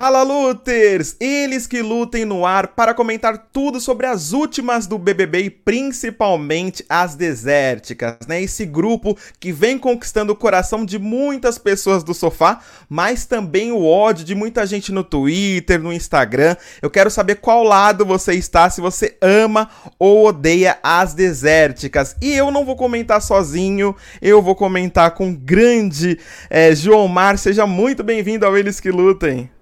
Fala Luters! Eles que lutem no ar para comentar tudo sobre as últimas do BBB e principalmente as desérticas, né? Esse grupo que vem conquistando o coração de muitas pessoas do sofá, mas também o ódio de muita gente no Twitter, no Instagram. Eu quero saber qual lado você está, se você ama ou odeia as desérticas. E eu não vou comentar sozinho, eu vou comentar com grande é, João Mar. Seja muito bem-vindo ao Eles que Lutem.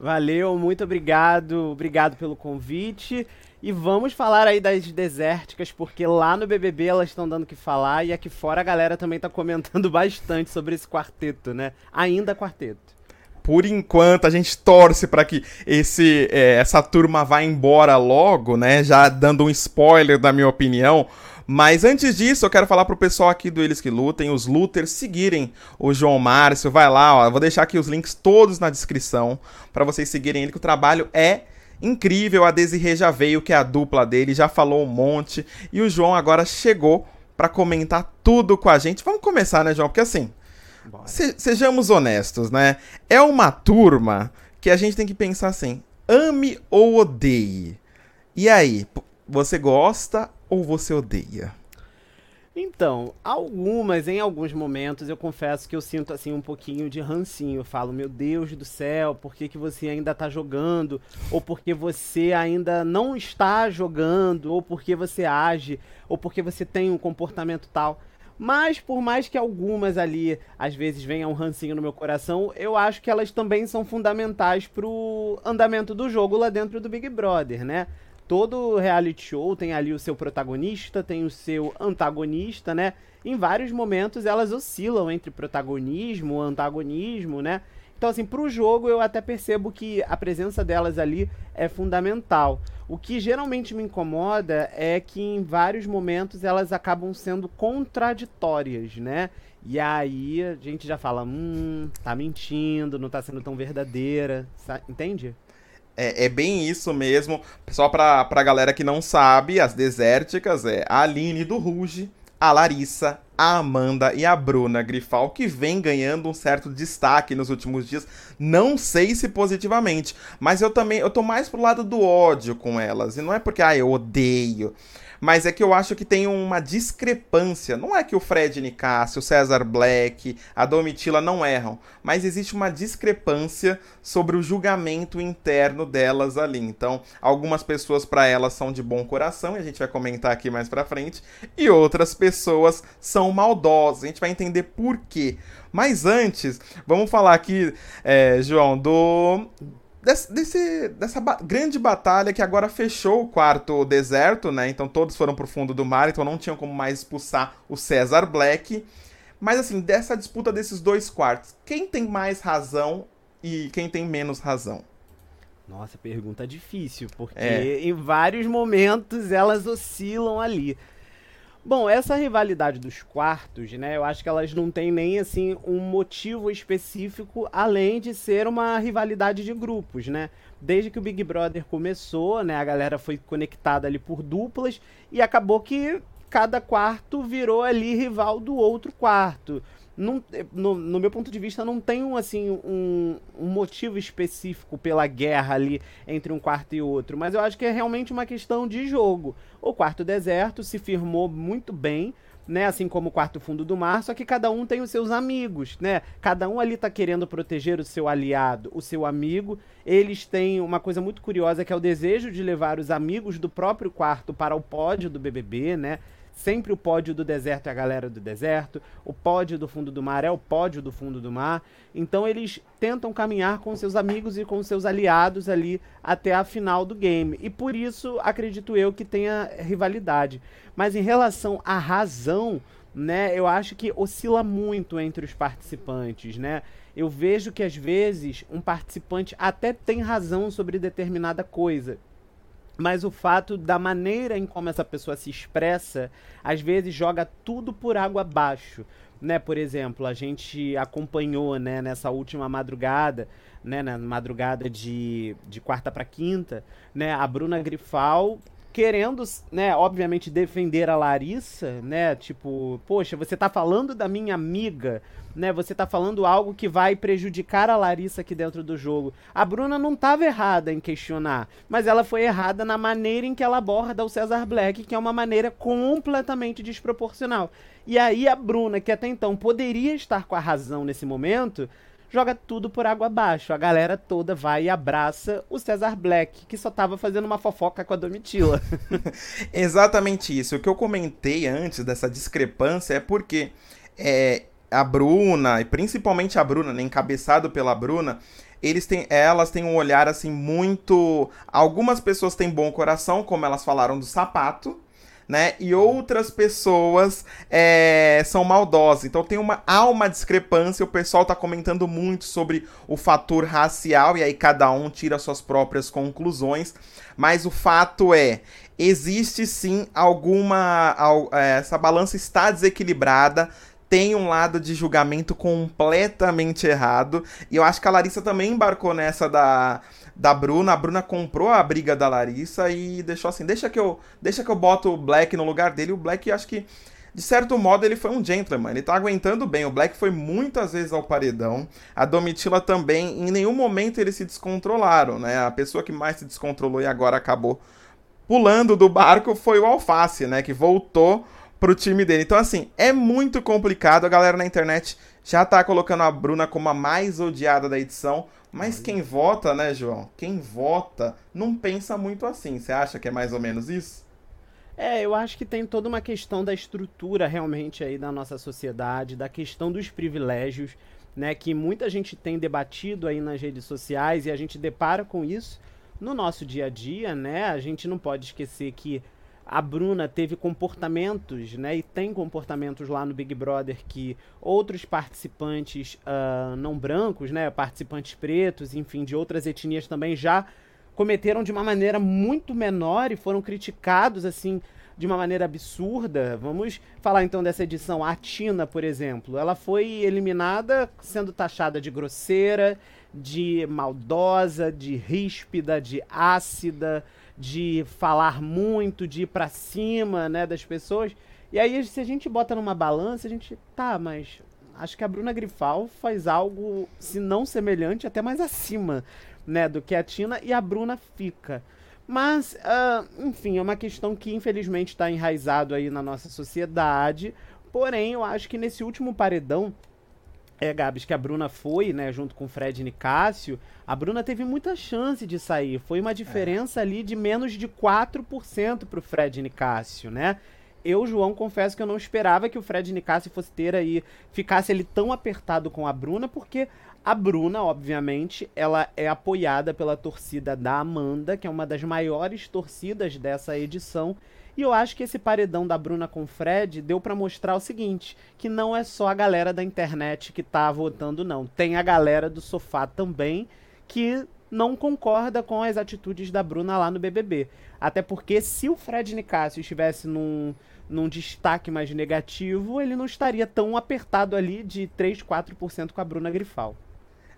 Valeu, muito obrigado. Obrigado pelo convite. E vamos falar aí das desérticas, porque lá no BBB elas estão dando o que falar e aqui fora a galera também está comentando bastante sobre esse quarteto, né? Ainda quarteto. Por enquanto, a gente torce para que esse, é, essa turma vá embora logo, né? Já dando um spoiler da minha opinião. Mas antes disso, eu quero falar pro pessoal aqui do Eles Que Lutem, os Luters, seguirem o João Márcio. Vai lá, ó. Eu vou deixar aqui os links todos na descrição para vocês seguirem ele, que o trabalho é incrível. A Desirê já veio, que é a dupla dele, já falou um monte. E o João agora chegou para comentar tudo com a gente. Vamos começar, né, João? Porque assim, se, sejamos honestos, né? É uma turma que a gente tem que pensar assim: ame ou odeie. E aí, você gosta ou você odeia? Então, algumas, em alguns momentos, eu confesso que eu sinto assim um pouquinho de rancinho. Eu falo, meu Deus do céu, por que, que você ainda tá jogando? Ou porque você ainda não está jogando? Ou porque você age? Ou porque você tem um comportamento tal? Mas por mais que algumas ali às vezes venham um rancinho no meu coração, eu acho que elas também são fundamentais pro andamento do jogo lá dentro do Big Brother, né? Todo reality show tem ali o seu protagonista, tem o seu antagonista, né? Em vários momentos elas oscilam entre protagonismo, antagonismo, né? Então, assim, pro jogo eu até percebo que a presença delas ali é fundamental. O que geralmente me incomoda é que em vários momentos elas acabam sendo contraditórias, né? E aí a gente já fala, hum, tá mentindo, não tá sendo tão verdadeira, entende? É, é, bem isso mesmo. Só pra, pra galera que não sabe, as desérticas é a Aline do Ruge, a Larissa, a Amanda e a Bruna Grifal, que vem ganhando um certo destaque nos últimos dias. Não sei se positivamente, mas eu também eu tô mais pro lado do ódio com elas. E não é porque, ah, eu odeio mas é que eu acho que tem uma discrepância. Não é que o Fred Nicásio, o César Black, a Domitila não erram, mas existe uma discrepância sobre o julgamento interno delas ali. Então, algumas pessoas para elas são de bom coração, e a gente vai comentar aqui mais pra frente, e outras pessoas são maldosas. A gente vai entender por quê. Mas antes, vamos falar aqui, é, João, do desse, desse, dessa ba grande batalha que agora fechou o quarto deserto, né? Então todos foram pro fundo do mar, então não tinham como mais expulsar o César Black. Mas assim, dessa disputa desses dois quartos, quem tem mais razão e quem tem menos razão? Nossa, pergunta difícil, porque é. em vários momentos elas oscilam ali. Bom, essa rivalidade dos quartos, né? Eu acho que elas não têm nem assim um motivo específico além de ser uma rivalidade de grupos, né? Desde que o Big Brother começou, né, a galera foi conectada ali por duplas e acabou que cada quarto virou ali rival do outro quarto não, no, no, meu ponto de vista, não tem um, assim, um, um, motivo específico pela guerra ali entre um quarto e outro, mas eu acho que é realmente uma questão de jogo. O quarto deserto se firmou muito bem, né, assim como o quarto fundo do mar, só que cada um tem os seus amigos, né? Cada um ali tá querendo proteger o seu aliado, o seu amigo. Eles têm uma coisa muito curiosa que é o desejo de levar os amigos do próprio quarto para o pódio do BBB, né? Sempre o pódio do deserto é a galera do deserto, o pódio do fundo do mar é o pódio do fundo do mar. Então eles tentam caminhar com seus amigos e com seus aliados ali até a final do game. E por isso acredito eu que tenha rivalidade. Mas em relação à razão, né, eu acho que oscila muito entre os participantes, né? Eu vejo que às vezes um participante até tem razão sobre determinada coisa, mas o fato da maneira em como essa pessoa se expressa, às vezes joga tudo por água abaixo. Né, por exemplo, a gente acompanhou né, nessa última madrugada, né, na madrugada de, de quarta para quinta, né, a Bruna Grifal querendo, né, obviamente defender a Larissa, né, tipo, poxa, você tá falando da minha amiga, né, você tá falando algo que vai prejudicar a Larissa aqui dentro do jogo. A Bruna não tava errada em questionar, mas ela foi errada na maneira em que ela aborda o Cesar Black, que é uma maneira completamente desproporcional. E aí a Bruna, que até então poderia estar com a razão nesse momento, joga tudo por água abaixo. A galera toda vai e abraça o Cesar Black, que só tava fazendo uma fofoca com a Domitila. Exatamente isso. O que eu comentei antes dessa discrepância é porque é, a Bruna, e principalmente a Bruna, né, encabeçado pela Bruna, eles têm, elas têm um olhar assim muito. Algumas pessoas têm bom coração, como elas falaram do sapato né? E outras pessoas é, são maldosas. Então tem uma, há uma discrepância. O pessoal tá comentando muito sobre o fator racial, e aí cada um tira suas próprias conclusões. Mas o fato é, existe sim alguma. É, essa balança está desequilibrada tem um lado de julgamento completamente errado. E eu acho que a Larissa também embarcou nessa da, da Bruna. A Bruna comprou a briga da Larissa e deixou assim: deixa que eu, deixa que eu boto o Black no lugar dele. O Black, acho que. De certo modo, ele foi um gentleman, ele tá aguentando bem. O Black foi muitas vezes ao paredão. A Domitila também, em nenhum momento eles se descontrolaram, né? A pessoa que mais se descontrolou e agora acabou pulando do barco foi o Alface, né? Que voltou pro time dele. Então, assim, é muito complicado. A galera na internet já tá colocando a Bruna como a mais odiada da edição. Mas quem vota, né, João? Quem vota não pensa muito assim. Você acha que é mais ou menos isso? É, eu acho que tem toda uma questão da estrutura realmente aí da nossa sociedade, da questão dos privilégios, né, que muita gente tem debatido aí nas redes sociais e a gente depara com isso no nosso dia a dia, né? A gente não pode esquecer que a Bruna teve comportamentos, né, e tem comportamentos lá no Big Brother que outros participantes uh, não brancos, né, participantes pretos, enfim, de outras etnias também já cometeram de uma maneira muito menor e foram criticados assim de uma maneira absurda. Vamos falar então dessa edição. A Tina, por exemplo, ela foi eliminada sendo taxada de grosseira, de maldosa, de ríspida, de ácida de falar muito, de ir pra cima, né, das pessoas. E aí, se a gente bota numa balança, a gente, tá, mas acho que a Bruna Grifal faz algo, se não semelhante, até mais acima, né, do que a Tina, e a Bruna fica. Mas, uh, enfim, é uma questão que infelizmente está enraizado aí na nossa sociedade. Porém, eu acho que nesse último paredão, é, Gabs, que a Bruna foi, né, junto com o Fred Nicásio, a Bruna teve muita chance de sair. Foi uma diferença é. ali de menos de 4% pro Fred Nicásio, né? Eu, João, confesso que eu não esperava que o Fred Nicásio fosse ter aí, ficasse ele tão apertado com a Bruna, porque a Bruna, obviamente, ela é apoiada pela torcida da Amanda, que é uma das maiores torcidas dessa edição, e eu acho que esse paredão da Bruna com o Fred deu para mostrar o seguinte, que não é só a galera da internet que tá votando não, tem a galera do sofá também que não concorda com as atitudes da Bruna lá no BBB. Até porque se o Fred Nicásio estivesse num, num destaque mais negativo, ele não estaria tão apertado ali de 3, 4% com a Bruna Grifal.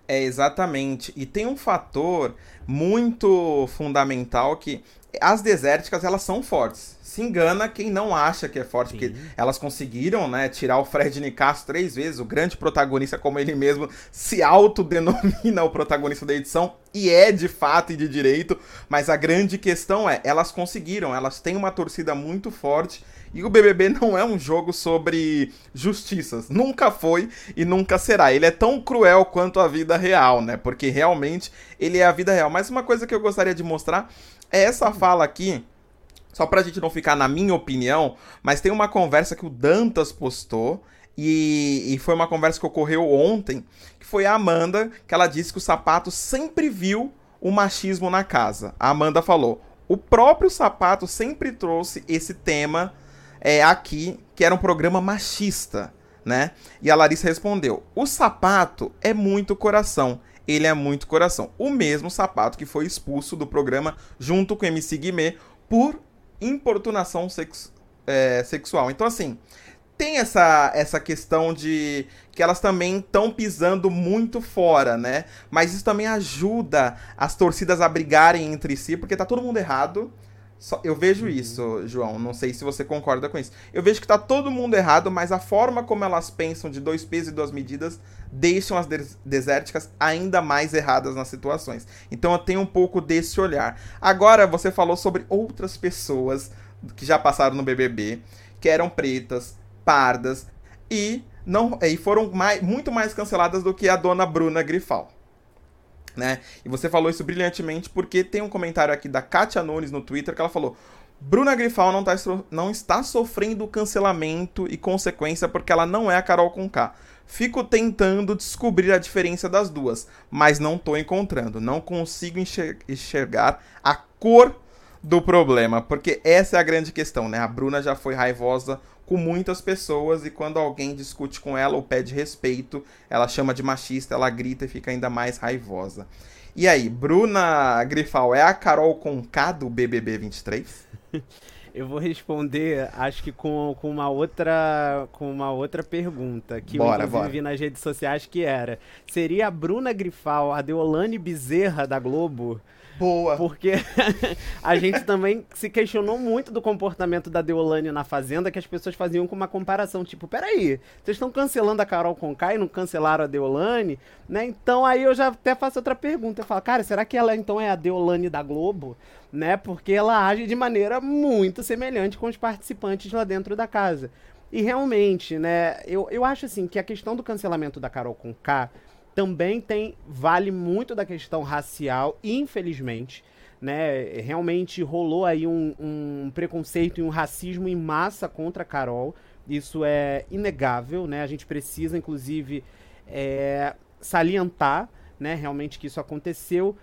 É, exatamente. E tem um fator muito fundamental que as desérticas, elas são fortes. Se engana quem não acha que é forte, Sim. porque elas conseguiram, né, tirar o Fred Nicasso três vezes, o grande protagonista, como ele mesmo se autodenomina o protagonista da edição, e é de fato e de direito, mas a grande questão é, elas conseguiram, elas têm uma torcida muito forte, e o BBB não é um jogo sobre justiças. Nunca foi e nunca será. Ele é tão cruel quanto a vida real, né? Porque realmente ele é a vida real. Mas uma coisa que eu gostaria de mostrar essa fala aqui. Só pra gente não ficar na minha opinião, mas tem uma conversa que o Dantas postou. E, e, foi uma conversa que ocorreu ontem, que foi a Amanda, que ela disse que o sapato sempre viu o machismo na casa. A Amanda falou: o próprio sapato sempre trouxe esse tema é, aqui, que era um programa machista, né? E a Larissa respondeu: O sapato é muito coração. Ele é muito coração. O mesmo sapato que foi expulso do programa junto com o MC Guimê por importunação é, sexual. Então, assim, tem essa, essa questão de que elas também estão pisando muito fora, né? Mas isso também ajuda as torcidas a brigarem entre si, porque tá todo mundo errado Só, eu vejo uhum. isso, João. Não sei se você concorda com isso. Eu vejo que tá todo mundo errado, mas a forma como elas pensam de dois pesos e duas medidas deixam as des desérticas ainda mais erradas nas situações. Então eu tenho um pouco desse olhar. Agora você falou sobre outras pessoas que já passaram no BBB, que eram pretas, pardas e não e foram mais, muito mais canceladas do que a dona Bruna Grifal né? E você falou isso brilhantemente porque tem um comentário aqui da Katia Nunes no Twitter que ela falou: Bruna Grifal não, tá, não está sofrendo cancelamento e consequência porque ela não é a Carol com K. Fico tentando descobrir a diferença das duas, mas não estou encontrando. Não consigo enxergar a cor do problema, porque essa é a grande questão, né? A Bruna já foi raivosa com muitas pessoas e quando alguém discute com ela ou pede respeito, ela chama de machista, ela grita e fica ainda mais raivosa. E aí, Bruna Grifal é a Carol com K do BBB 23? Eu vou responder, acho que com, com uma outra com uma outra pergunta que bora, eu inclusive vi nas redes sociais que era: seria a Bruna Grifal a Deolane Bezerra da Globo? Boa. Porque a gente também se questionou muito do comportamento da Deolane na Fazenda, que as pessoas faziam com uma comparação, tipo, peraí, vocês estão cancelando a Carol Conká e não cancelaram a Deolane, né? Então aí eu já até faço outra pergunta, eu falo, cara, será que ela então é a Deolane da Globo? Né? Porque ela age de maneira muito semelhante com os participantes lá dentro da casa. E realmente, né, eu, eu acho assim que a questão do cancelamento da Carol Conká também tem vale muito da questão racial, infelizmente. Né, realmente rolou aí um, um preconceito e um racismo em massa contra a Carol. Isso é inegável, né? A gente precisa, inclusive, é, salientar, né, realmente que isso aconteceu.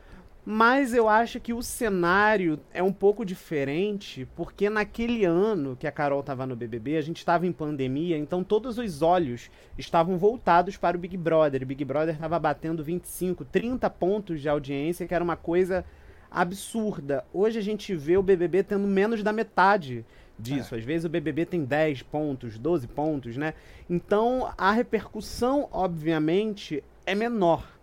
Mas eu acho que o cenário é um pouco diferente, porque naquele ano que a Carol estava no BBB, a gente estava em pandemia, então todos os olhos estavam voltados para o Big Brother. O Big Brother estava batendo 25, 30 pontos de audiência, que era uma coisa absurda. Hoje a gente vê o BBB tendo menos da metade disso. É. Às vezes o BBB tem 10 pontos, 12 pontos, né? Então a repercussão, obviamente, é menor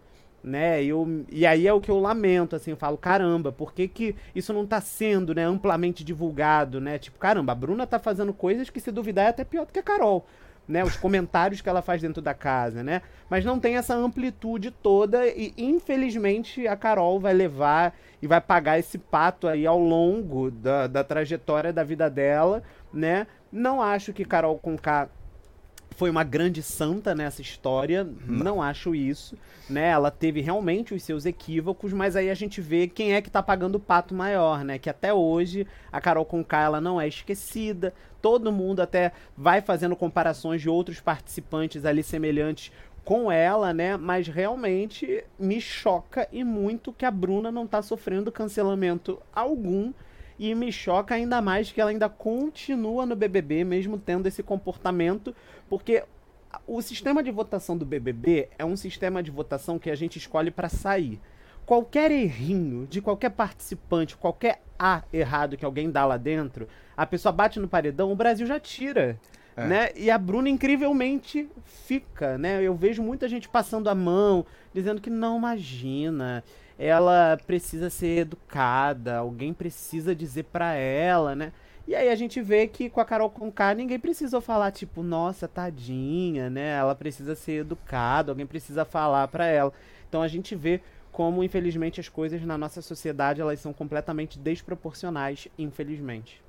né? Eu, e aí é o que eu lamento, assim, eu falo, caramba, por que, que isso não tá sendo, né, amplamente divulgado, né? Tipo, caramba, a Bruna tá fazendo coisas que se duvidar é até pior do que a Carol. Né, os comentários que ela faz dentro da casa, né? Mas não tem essa amplitude toda e infelizmente a Carol vai levar e vai pagar esse pato aí ao longo da, da trajetória da vida dela, né? Não acho que Carol Conká foi uma grande santa nessa história, não. não acho isso, né? Ela teve realmente os seus equívocos, mas aí a gente vê quem é que tá pagando o pato maior, né? Que até hoje a Carol Conká ela não é esquecida, todo mundo até vai fazendo comparações de outros participantes ali semelhantes com ela, né? Mas realmente me choca e muito que a Bruna não tá sofrendo cancelamento algum e me choca ainda mais que ela ainda continua no BBB, mesmo tendo esse comportamento, porque o sistema de votação do BBB é um sistema de votação que a gente escolhe para sair. Qualquer errinho de qualquer participante, qualquer A errado que alguém dá lá dentro, a pessoa bate no paredão, o Brasil já tira. É. Né? E a Bruna incrivelmente fica, né? Eu vejo muita gente passando a mão, dizendo que não imagina ela precisa ser educada, alguém precisa dizer para ela, né? E aí a gente vê que com a Carol Conká ninguém precisou falar tipo, nossa, tadinha, né? Ela precisa ser educada, alguém precisa falar para ela. Então a gente vê como infelizmente as coisas na nossa sociedade elas são completamente desproporcionais, infelizmente.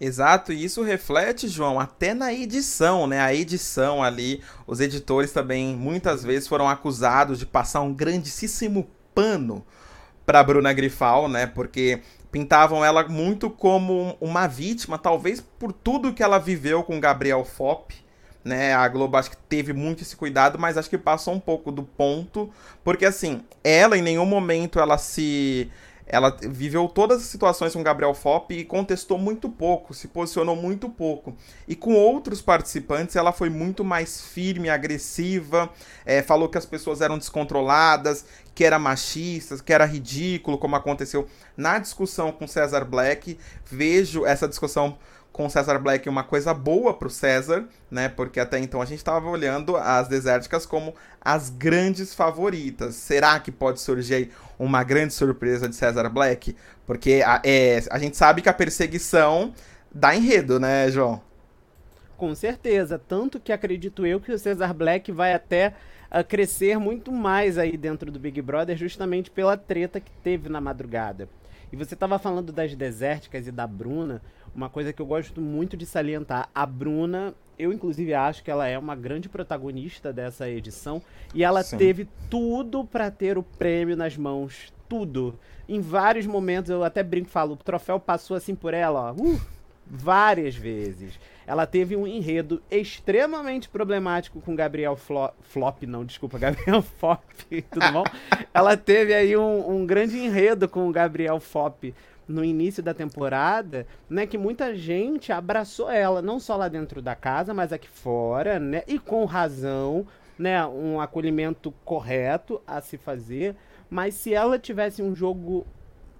Exato, e isso reflete, João, até na edição, né? A edição ali, os editores também muitas vezes foram acusados de passar um grandíssimo pano para Bruna Grifal, né? Porque pintavam ela muito como uma vítima, talvez por tudo que ela viveu com Gabriel Fop, né? A Globo acho que teve muito esse cuidado, mas acho que passou um pouco do ponto, porque assim, ela em nenhum momento ela se ela viveu todas as situações com Gabriel Fop e contestou muito pouco, se posicionou muito pouco. E com outros participantes, ela foi muito mais firme, agressiva, é, falou que as pessoas eram descontroladas, que era machista, que era ridículo, como aconteceu na discussão com César Black. Vejo essa discussão com César Black uma coisa boa pro César, né? Porque até então a gente estava olhando as desérticas como as grandes favoritas. Será que pode surgir uma grande surpresa de César Black? Porque a, é, a gente sabe que a perseguição dá enredo, né, João? Com certeza. Tanto que acredito eu que o César Black vai até uh, crescer muito mais aí dentro do Big Brother, justamente pela treta que teve na madrugada. E você estava falando das desérticas e da Bruna, uma coisa que eu gosto muito de salientar. A Bruna, eu inclusive acho que ela é uma grande protagonista dessa edição e ela Sim. teve tudo para ter o prêmio nas mãos, tudo. Em vários momentos eu até brinco, falo, o troféu passou assim por ela, ó, uh, várias vezes. Ela teve um enredo extremamente problemático com Gabriel Flo Flop, não, desculpa, Gabriel Fop, tudo bom? ela teve aí um, um grande enredo com o Gabriel Fop no início da temporada, né, que muita gente abraçou ela, não só lá dentro da casa, mas aqui fora, né, e com razão, né, um acolhimento correto a se fazer, mas se ela tivesse um jogo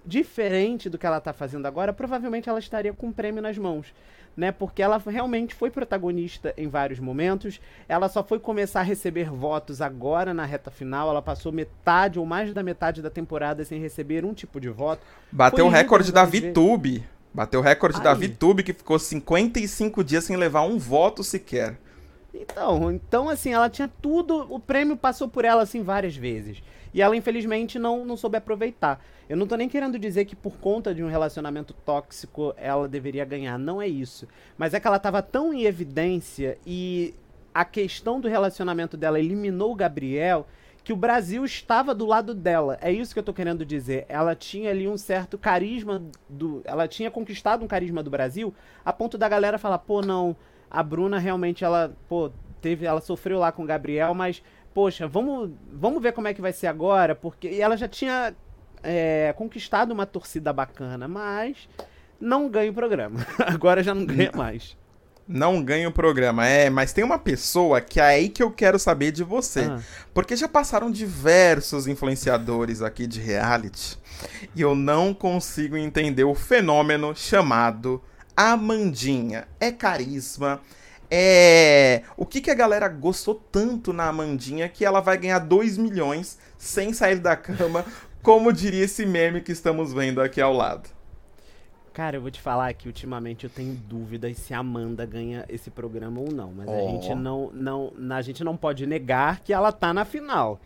diferente do que ela está fazendo agora, provavelmente ela estaria com um prêmio nas mãos né? Porque ela realmente foi protagonista em vários momentos. Ela só foi começar a receber votos agora na reta final. Ela passou metade ou mais da metade da temporada sem receber um tipo de voto. Bateu o recorde da VTube. Bateu o recorde da VTube que ficou 55 dias sem levar um voto sequer. Então, então assim, ela tinha tudo, o prêmio passou por ela assim várias vezes. E ela infelizmente não, não soube aproveitar. Eu não tô nem querendo dizer que por conta de um relacionamento tóxico ela deveria ganhar, não é isso. Mas é que ela tava tão em evidência e a questão do relacionamento dela eliminou o Gabriel que o Brasil estava do lado dela. É isso que eu tô querendo dizer. Ela tinha ali um certo carisma do, ela tinha conquistado um carisma do Brasil a ponto da galera falar: "Pô, não, a Bruna realmente ela, pô, teve, ela sofreu lá com o Gabriel, mas poxa, vamos, vamos ver como é que vai ser agora, porque e ela já tinha é, conquistado uma torcida bacana, mas não ganha o programa. Agora já não ganha mais. Não ganha o programa, é, mas tem uma pessoa que é aí que eu quero saber de você. Ah. Porque já passaram diversos influenciadores aqui de reality e eu não consigo entender o fenômeno chamado Amandinha. É carisma, é. O que, que a galera gostou tanto na Amandinha que ela vai ganhar 2 milhões sem sair da cama como diria esse meme que estamos vendo aqui ao lado. Cara, eu vou te falar que ultimamente eu tenho dúvidas se a Amanda ganha esse programa ou não. Mas oh. a gente não, não, a gente não pode negar que ela tá na final.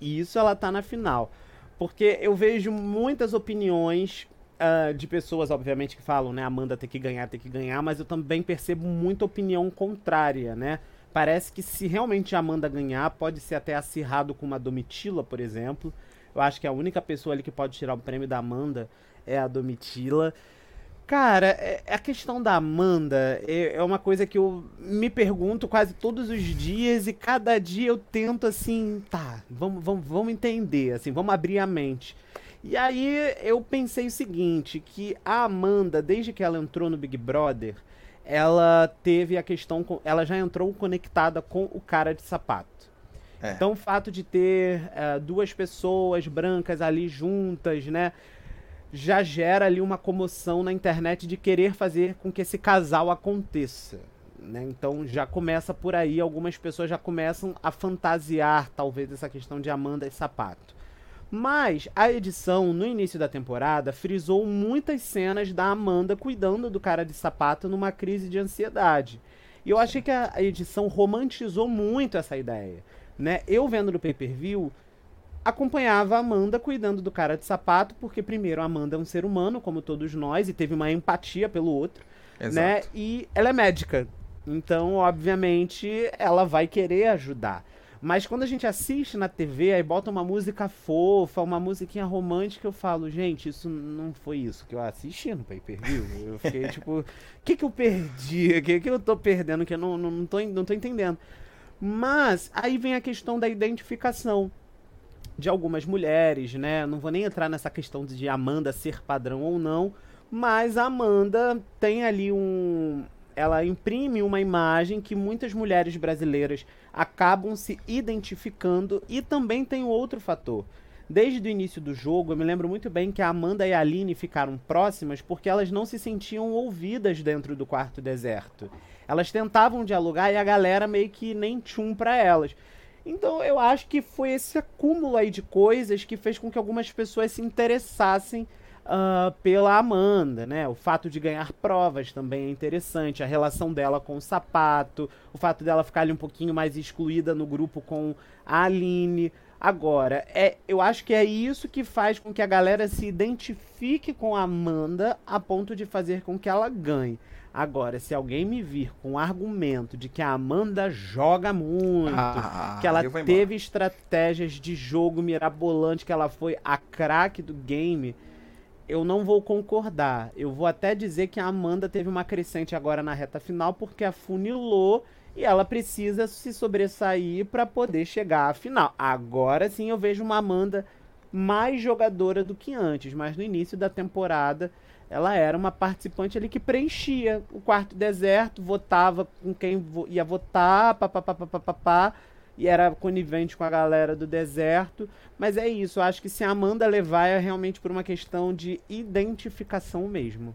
Isso ela tá na final. Porque eu vejo muitas opiniões uh, de pessoas, obviamente, que falam, né? Amanda tem que ganhar, tem que ganhar, mas eu também percebo muita opinião contrária, né? Parece que se realmente a Amanda ganhar, pode ser até acirrado com uma Domitila, por exemplo. Eu acho que a única pessoa ali que pode tirar o prêmio da Amanda é a Domitila. Cara, é, a questão da Amanda é, é, uma coisa que eu me pergunto quase todos os dias e cada dia eu tento assim, tá, vamos, vamos, vamos entender, assim, vamos abrir a mente. E aí eu pensei o seguinte, que a Amanda, desde que ela entrou no Big Brother, ela teve a questão, ela já entrou conectada com o cara de sapato. É. Então, o fato de ter uh, duas pessoas brancas ali juntas, né? Já gera ali uma comoção na internet de querer fazer com que esse casal aconteça. Né? Então já começa por aí, algumas pessoas já começam a fantasiar, talvez, essa questão de Amanda e sapato. Mas a edição, no início da temporada, frisou muitas cenas da Amanda cuidando do cara de sapato numa crise de ansiedade. E eu achei que a edição romantizou muito essa ideia né? Eu vendo no pay-per-view, acompanhava a Amanda cuidando do cara de sapato, porque primeiro a Amanda é um ser humano, como todos nós, e teve uma empatia pelo outro, né? Exato. né? E ela é médica. Então, obviamente, ela vai querer ajudar. Mas quando a gente assiste na TV, aí bota uma música fofa, uma musiquinha romântica, eu falo, gente, isso não foi isso que eu assisti no pay-per-view. Eu fiquei tipo, o que que eu perdi? O que que eu tô perdendo que eu não, não, não, tô, não tô entendendo. Mas aí vem a questão da identificação de algumas mulheres, né? Não vou nem entrar nessa questão de Amanda ser padrão ou não, mas a Amanda tem ali um. Ela imprime uma imagem que muitas mulheres brasileiras acabam se identificando e também tem outro fator. Desde o início do jogo, eu me lembro muito bem que a Amanda e a Aline ficaram próximas porque elas não se sentiam ouvidas dentro do quarto deserto. Elas tentavam dialogar e a galera meio que nem tchum pra elas. Então eu acho que foi esse acúmulo aí de coisas que fez com que algumas pessoas se interessassem uh, pela Amanda, né? O fato de ganhar provas também é interessante, a relação dela com o sapato, o fato dela ficar ali um pouquinho mais excluída no grupo com a Aline. Agora, é, eu acho que é isso que faz com que a galera se identifique com a Amanda a ponto de fazer com que ela ganhe. Agora, se alguém me vir com o argumento de que a Amanda joga muito, ah, que ela teve estratégias de jogo mirabolante, que ela foi a craque do game, eu não vou concordar. Eu vou até dizer que a Amanda teve uma crescente agora na reta final porque afunilou e ela precisa se sobressair para poder chegar à final. Agora sim eu vejo uma Amanda mais jogadora do que antes, mas no início da temporada ela era uma participante ali que preenchia o quarto deserto, votava com quem ia votar, papapá, e era conivente com a galera do deserto. Mas é isso, acho que se a Amanda levar é realmente por uma questão de identificação mesmo.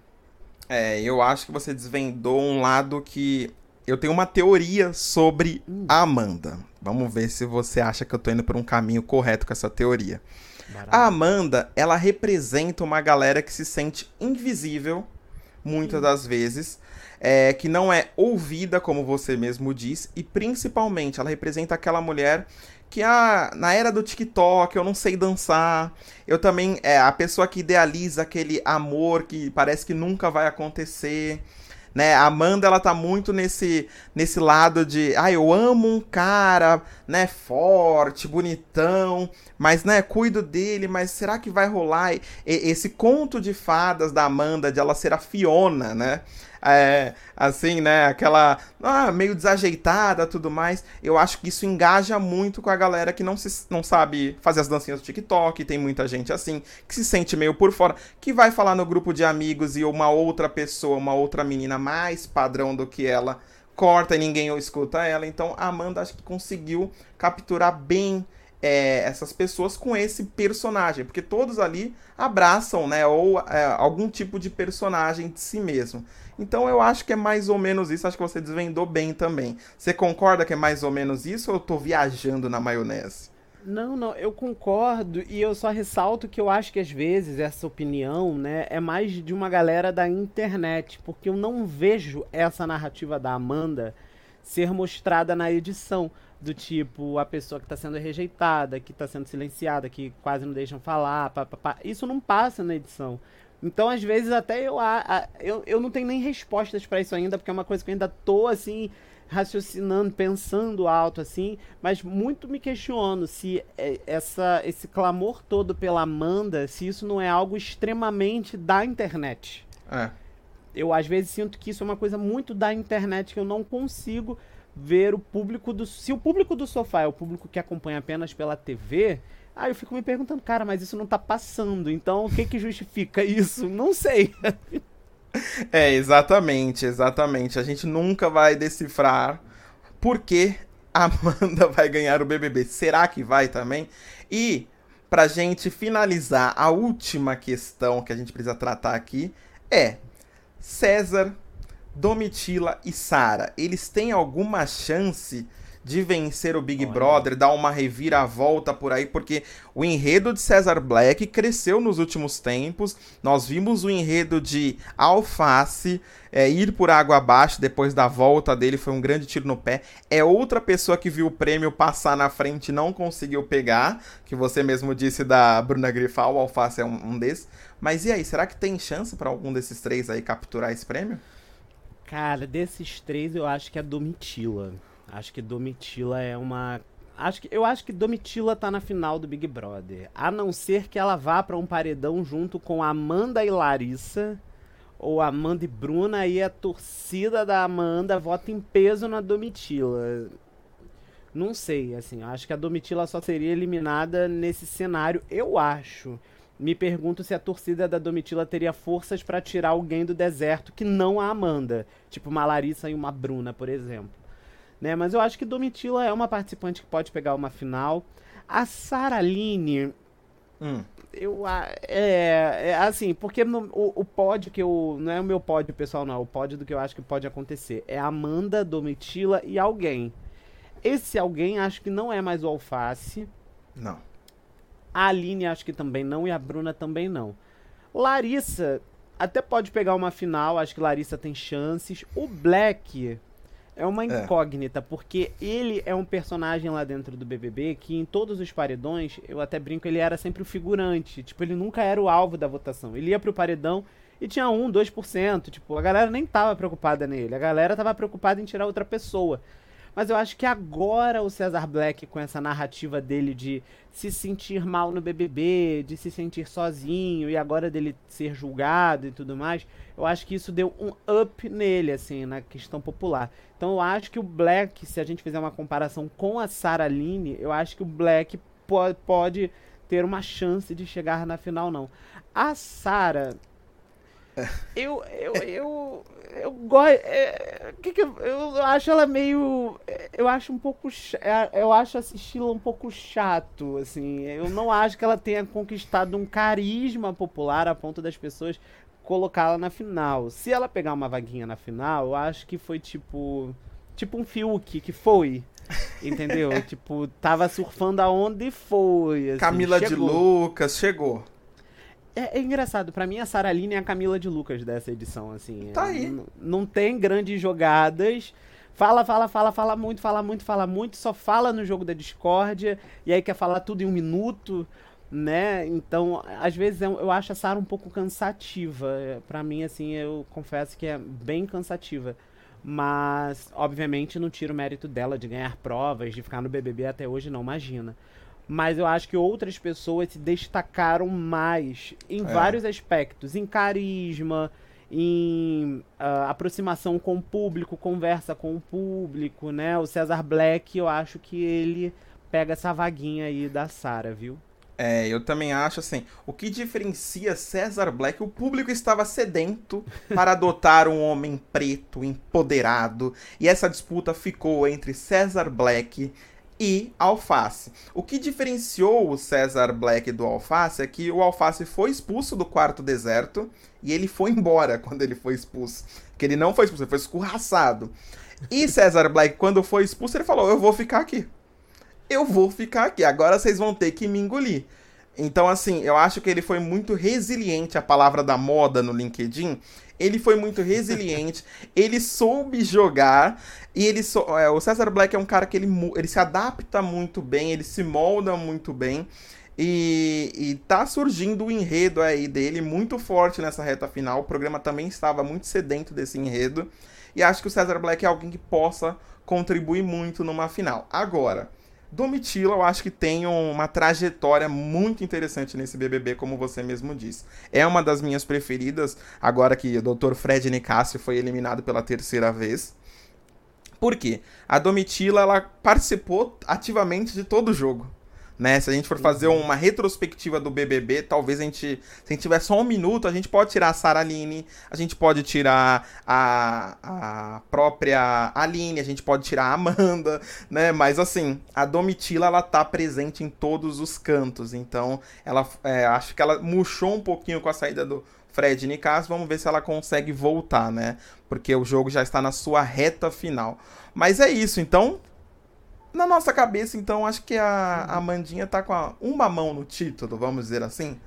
É, eu acho que você desvendou um lado que. Eu tenho uma teoria sobre hum. a Amanda. Vamos ver se você acha que eu tô indo por um caminho correto com essa teoria. Barato. A Amanda, ela representa uma galera que se sente invisível, muitas hum. das vezes é, que não é ouvida, como você mesmo diz, e principalmente ela representa aquela mulher que ah, na era do TikTok eu não sei dançar. Eu também é a pessoa que idealiza aquele amor que parece que nunca vai acontecer. Né, a Amanda ela tá muito nesse nesse lado de, ah, eu amo um cara, né, forte, bonitão, mas né, cuido dele, mas será que vai rolar e, esse conto de fadas da Amanda de ela ser a Fiona, né? É, assim, né? Aquela ah, meio desajeitada tudo mais. Eu acho que isso engaja muito com a galera que não, se, não sabe fazer as dancinhas do TikTok. Tem muita gente assim, que se sente meio por fora, que vai falar no grupo de amigos e uma outra pessoa, uma outra menina mais padrão do que ela corta e ninguém escuta ela. Então a Amanda acho que conseguiu capturar bem é, essas pessoas com esse personagem, porque todos ali abraçam, né, ou é, algum tipo de personagem de si mesmo. Então eu acho que é mais ou menos isso, acho que você desvendou bem também. Você concorda que é mais ou menos isso ou eu tô viajando na maionese? Não, não, eu concordo e eu só ressalto que eu acho que às vezes essa opinião, né, é mais de uma galera da internet, porque eu não vejo essa narrativa da Amanda ser mostrada na edição, do tipo a pessoa que está sendo rejeitada, que está sendo silenciada, que quase não deixam falar, pá, pá, pá. isso não passa na edição. Então, às vezes, até eu, eu, eu não tenho nem respostas para isso ainda, porque é uma coisa que eu ainda tô, assim, raciocinando, pensando alto, assim, mas muito me questiono se é, essa, esse clamor todo pela Amanda, se isso não é algo extremamente da internet. É. Eu, às vezes, sinto que isso é uma coisa muito da internet, que eu não consigo ver o público do... Se o público do sofá é o público que acompanha apenas pela TV Aí eu fico me perguntando, cara, mas isso não tá passando, então o que que justifica isso? Não sei. é, exatamente, exatamente. A gente nunca vai decifrar por que a Amanda vai ganhar o BBB. Será que vai também? E pra gente finalizar, a última questão que a gente precisa tratar aqui é César, Domitila e Sara, eles têm alguma chance de vencer o Big Olha. Brother, dar uma reviravolta por aí, porque o enredo de Cesar Black cresceu nos últimos tempos. Nós vimos o enredo de Alface é, ir por água abaixo depois da volta dele, foi um grande tiro no pé. É outra pessoa que viu o prêmio passar na frente e não conseguiu pegar, que você mesmo disse da Bruna Grifal, o Alface é um, um desses. Mas e aí, será que tem chance para algum desses três aí capturar esse prêmio? Cara, desses três eu acho que é Domitila. Acho que Domitila é uma. Acho que, eu acho que Domitila tá na final do Big Brother. A não ser que ela vá para um paredão junto com Amanda e Larissa. Ou Amanda e Bruna, e a torcida da Amanda vota em peso na Domitila. Não sei, assim, acho que a Domitila só seria eliminada nesse cenário, eu acho. Me pergunto se a torcida da Domitila teria forças para tirar alguém do deserto que não a Amanda, tipo uma Larissa e uma Bruna, por exemplo né? Mas eu acho que Domitila é uma participante que pode pegar uma final. A Saraline, Hum. Eu, é, é, assim, porque no, o, o pódio que eu. Não é o meu pódio, pessoal, não. É o pódio do que eu acho que pode acontecer. É Amanda, Domitila e alguém. Esse alguém acho que não é mais o Alface. Não. A Aline acho que também não e a Bruna também não. Larissa até pode pegar uma final, acho que Larissa tem chances. O Black é uma é. incógnita, é. porque ele é um personagem lá dentro do BBB que em todos os paredões, eu até brinco, ele era sempre o figurante. Tipo, ele nunca era o alvo da votação. Ele ia pro paredão e tinha 1, 2%. Tipo, a galera nem tava preocupada nele. A galera tava preocupada em tirar outra pessoa. Mas eu acho que agora o Cesar Black, com essa narrativa dele de se sentir mal no BBB, de se sentir sozinho e agora dele ser julgado e tudo mais, eu acho que isso deu um up nele, assim, na questão popular. Então eu acho que o Black, se a gente fizer uma comparação com a Sarah Line, eu acho que o Black po pode ter uma chance de chegar na final, não. A Sarah. Eu, eu, eu, eu gosto. É, que que eu, eu, acho ela meio. Eu acho um pouco. É, eu acho esse estilo um pouco chato, assim. Eu não acho que ela tenha conquistado um carisma popular a ponto das pessoas colocá-la na final. Se ela pegar uma vaguinha na final, eu acho que foi tipo. Tipo um Fiuk que foi. Entendeu? tipo, tava surfando aonde foi. Assim, Camila chegou. de Lucas chegou. É, é, engraçado, para mim a Saraline é a Camila de Lucas dessa edição, assim. Tá aí. Não tem grandes jogadas. Fala, fala, fala, fala muito, fala muito, fala muito, só fala no jogo da discórdia, e aí quer falar tudo em um minuto, né? Então, às vezes eu, eu acho a Sara um pouco cansativa. para mim, assim, eu confesso que é bem cansativa. Mas, obviamente, não tiro o mérito dela de ganhar provas, de ficar no BBB até hoje, não, imagina mas eu acho que outras pessoas se destacaram mais em é. vários aspectos, em carisma, em uh, aproximação com o público, conversa com o público, né? O Cesar Black, eu acho que ele pega essa vaguinha aí da Sara, viu? É, eu também acho assim. O que diferencia Cesar Black, o público estava sedento para adotar um homem preto, empoderado, e essa disputa ficou entre Cesar Black e alface. O que diferenciou o César Black do alface é que o alface foi expulso do quarto deserto e ele foi embora quando ele foi expulso. Que ele não foi expulso, ele foi escorraçado. E César Black, quando foi expulso, ele falou: Eu vou ficar aqui. Eu vou ficar aqui. Agora vocês vão ter que me engolir. Então, assim, eu acho que ele foi muito resiliente a palavra da moda no LinkedIn. Ele foi muito resiliente, ele soube jogar e ele so, é, o Cesar Black é um cara que ele, ele se adapta muito bem, ele se molda muito bem. E, e tá surgindo o um enredo aí dele muito forte nessa reta final. O programa também estava muito sedento desse enredo. E acho que o Cesar Black é alguém que possa contribuir muito numa final. Agora, Domitila, eu acho que tem uma trajetória muito interessante nesse BBB, como você mesmo disse. É uma das minhas preferidas, agora que o Dr. Fred Nicásio foi eliminado pela terceira vez. Por quê? A Domitila, ela participou ativamente de todo o jogo né? Se a gente for fazer uhum. uma retrospectiva do BBB, talvez a gente, se a gente tiver só um minuto, a gente pode tirar a Sara Aline, a gente pode tirar a, a própria Aline, a gente pode tirar a Amanda, né? Mas assim, a Domitila, ela tá presente em todos os cantos, então ela, é, acho que ela murchou um pouquinho com a saída do Fred Nicasso, vamos ver se ela consegue voltar, né? Porque o jogo já está na sua reta final. Mas é isso, então na nossa cabeça, então, acho que a, a Mandinha tá com a, uma mão no título, vamos dizer assim.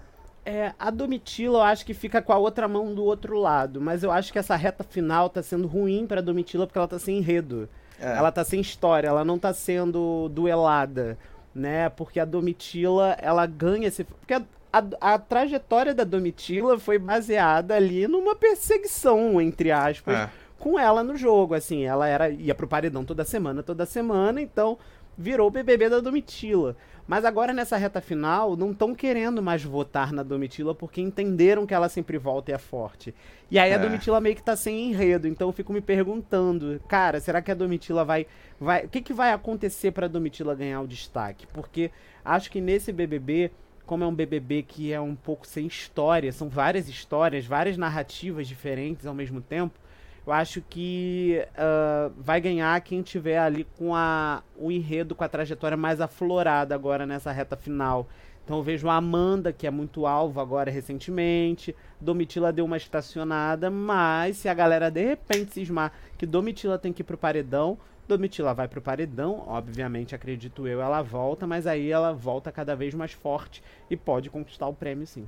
É, a Domitila eu acho que fica com a outra mão do outro lado, mas eu acho que essa reta final tá sendo ruim pra Domitila porque ela tá sem enredo. É. Ela tá sem história, ela não tá sendo duelada, né? Porque a Domitila, ela ganha esse. Porque a, a, a trajetória da Domitila foi baseada ali numa perseguição, entre aspas. É com ela no jogo, assim, ela era ia pro paredão toda semana, toda semana, então virou o BBB da Domitila. Mas agora nessa reta final, não estão querendo mais votar na Domitila porque entenderam que ela sempre volta e é forte. E aí é. a Domitila meio que tá sem enredo, então eu fico me perguntando, cara, será que a Domitila vai vai, o que que vai acontecer para a Domitila ganhar o destaque? Porque acho que nesse BBB como é um BBB que é um pouco sem história, são várias histórias, várias narrativas diferentes ao mesmo tempo, Eu acho que uh, vai ganhar quem tiver ali com a, o enredo, com a trajetória mais aflorada agora nessa reta final. Então eu vejo a Amanda, que é muito alvo agora recentemente. Domitila deu uma estacionada, mas se a galera de repente cismar que Domitila tem que ir pro paredão, Domitila vai pro paredão, obviamente, acredito eu, ela volta, mas aí ela volta cada vez mais forte e pode conquistar o prêmio sim.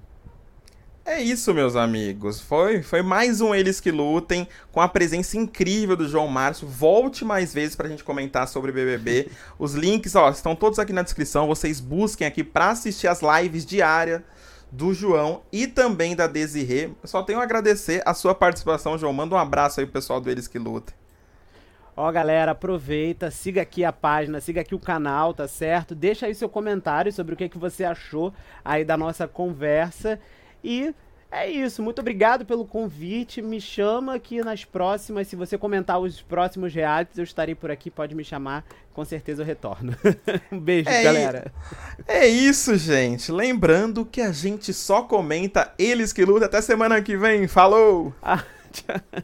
É isso, meus amigos. Foi, foi mais um Eles que Lutem, com a presença incrível do João Márcio. Volte mais vezes pra gente comentar sobre BBB. Os links, ó, estão todos aqui na descrição. Vocês busquem aqui pra assistir as lives diárias do João e também da Desirê. Eu só tenho a agradecer a sua participação, João. Manda um abraço aí pro pessoal do Eles que Lutem. Ó, galera, aproveita, siga aqui a página, siga aqui o canal, tá certo? Deixa aí seu comentário sobre o que, que você achou aí da nossa conversa. E é isso, muito obrigado pelo convite. Me chama aqui nas próximas. Se você comentar os próximos realities, eu estarei por aqui. Pode me chamar, com certeza eu retorno. um beijo, é galera. É isso, gente. Lembrando que a gente só comenta eles que lutam. Até semana que vem. Falou! Ah, tchau.